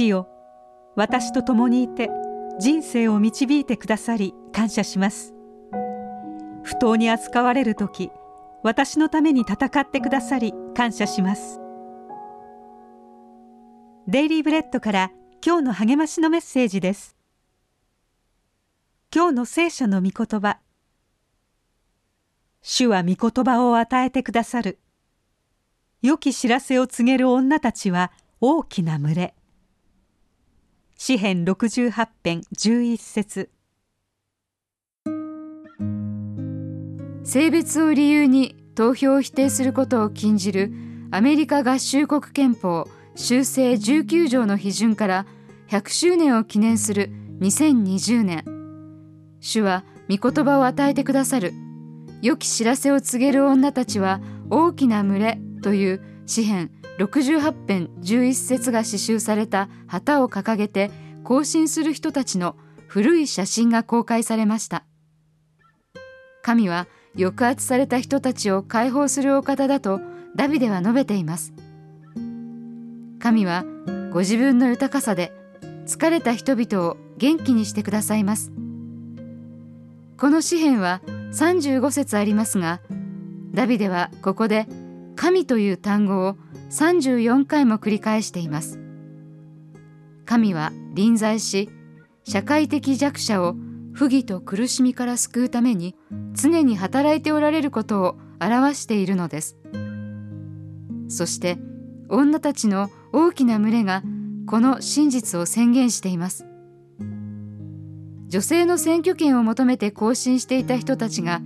父よ。私と共にいて人生を導いてくださり感謝します。不当に扱われる時私のために戦ってくださり感謝します。デイリーブレッドから今日の励ましのメッセージです。今日の聖書の御言葉。主は御言葉を与えてくださる。良き知らせを告げる女たちは大きな群れ。詩編68編11節。性別を理由に投票を否定することを禁じるアメリカ合衆国憲法修正19条の批准から100周年を記念する2020年。主は御言葉を与えてくださる。良き知らせを告げる女たちは大きな群れという詩編68編11節が刺繍された旗を掲げて行進する人たちの古い写真が公開されました。神は抑圧された人たちを解放するお方だとダビデは述べています。神はご自分の豊かさで疲れた人々を元気にしてくださいます。この詩篇は35節ありますがダビデはここで「神」という単語を34回も繰り返しています。神は臨在し社会的弱者を不義と苦しみから救うために常に働いておられることを表しているのです。そして女たちの大きな群れがこの真実を宣言しています。女性の選挙権を求めて行進していた人たちが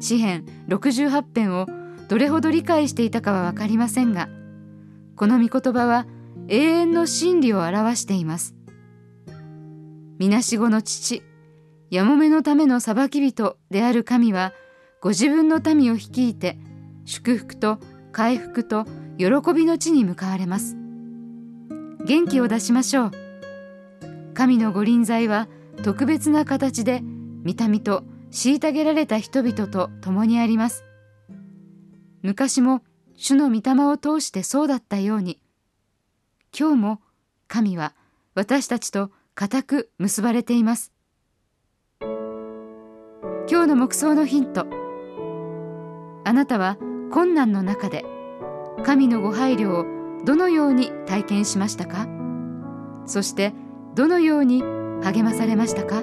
詩編68編をどれほど理解していたかは分かりませんがこの御言葉は永遠の真理を表しています。みなしごの父、やもめのための裁き人である神は、ご自分の民を率いて、祝福と回復と喜びの地に向かわれます。元気を出しましょう。神の御臨在は特別な形で、見た目と虐げられた人々と共にあります。昔も主の御霊を通してそうだったように、今日も神は私たちと固く結ばれています。今日の目想のヒント。あなたは困難の中で神のご配慮をどのように体験しましたか？そしてどのように励まされましたか？